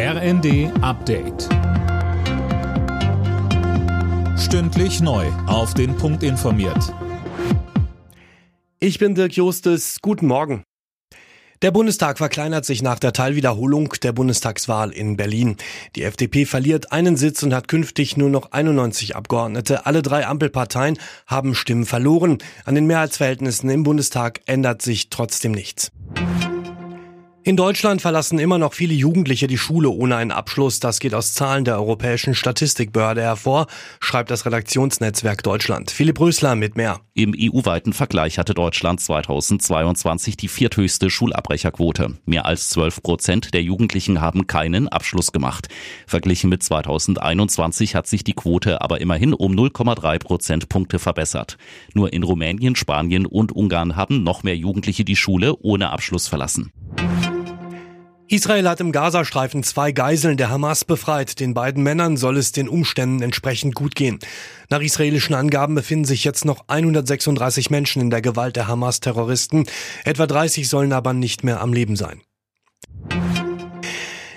RND Update. Stündlich neu. Auf den Punkt informiert. Ich bin Dirk Justes. Guten Morgen. Der Bundestag verkleinert sich nach der Teilwiederholung der Bundestagswahl in Berlin. Die FDP verliert einen Sitz und hat künftig nur noch 91 Abgeordnete. Alle drei Ampelparteien haben Stimmen verloren. An den Mehrheitsverhältnissen im Bundestag ändert sich trotzdem nichts. In Deutschland verlassen immer noch viele Jugendliche die Schule ohne einen Abschluss. Das geht aus Zahlen der Europäischen Statistikbehörde hervor, schreibt das Redaktionsnetzwerk Deutschland. Philipp Rösler mit mehr. Im EU-weiten Vergleich hatte Deutschland 2022 die vierthöchste Schulabbrecherquote. Mehr als 12 Prozent der Jugendlichen haben keinen Abschluss gemacht. Verglichen mit 2021 hat sich die Quote aber immerhin um 0,3 Prozentpunkte verbessert. Nur in Rumänien, Spanien und Ungarn haben noch mehr Jugendliche die Schule ohne Abschluss verlassen. Israel hat im Gazastreifen zwei Geiseln der Hamas befreit. Den beiden Männern soll es den Umständen entsprechend gut gehen. Nach israelischen Angaben befinden sich jetzt noch 136 Menschen in der Gewalt der Hamas-Terroristen. Etwa 30 sollen aber nicht mehr am Leben sein.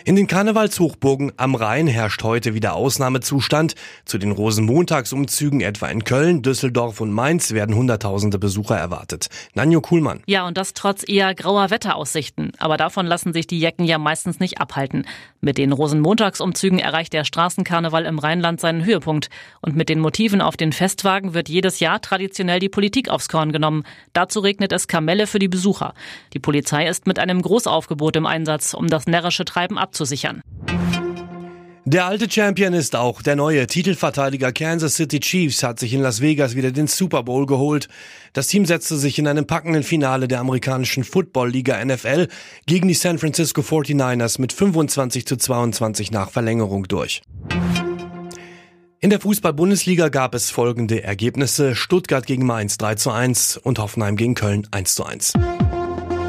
In den Karnevalshochburgen am Rhein herrscht heute wieder Ausnahmezustand. Zu den Rosenmontagsumzügen etwa in Köln, Düsseldorf und Mainz werden Hunderttausende Besucher erwartet. Nanjo Kuhlmann. Ja, und das trotz eher grauer Wetteraussichten. Aber davon lassen sich die Jecken ja meistens nicht abhalten. Mit den Rosenmontagsumzügen erreicht der Straßenkarneval im Rheinland seinen Höhepunkt. Und mit den Motiven auf den Festwagen wird jedes Jahr traditionell die Politik aufs Korn genommen. Dazu regnet es Kamelle für die Besucher. Die Polizei ist mit einem Großaufgebot im Einsatz, um das närrische Treiben abzuhalten abzusichern. Der alte Champion ist auch der neue Titelverteidiger Kansas City Chiefs hat sich in Las Vegas wieder den Super Bowl geholt. Das Team setzte sich in einem packenden Finale der amerikanischen Football Liga NFL gegen die San Francisco 49ers mit 25 zu 22 nach Verlängerung durch. In der Fußball-Bundesliga gab es folgende Ergebnisse. Stuttgart gegen Mainz 3 zu 1 und Hoffenheim gegen Köln 1 zu 1.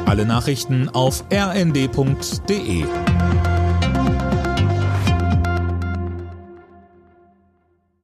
Alle Nachrichten auf rnd.de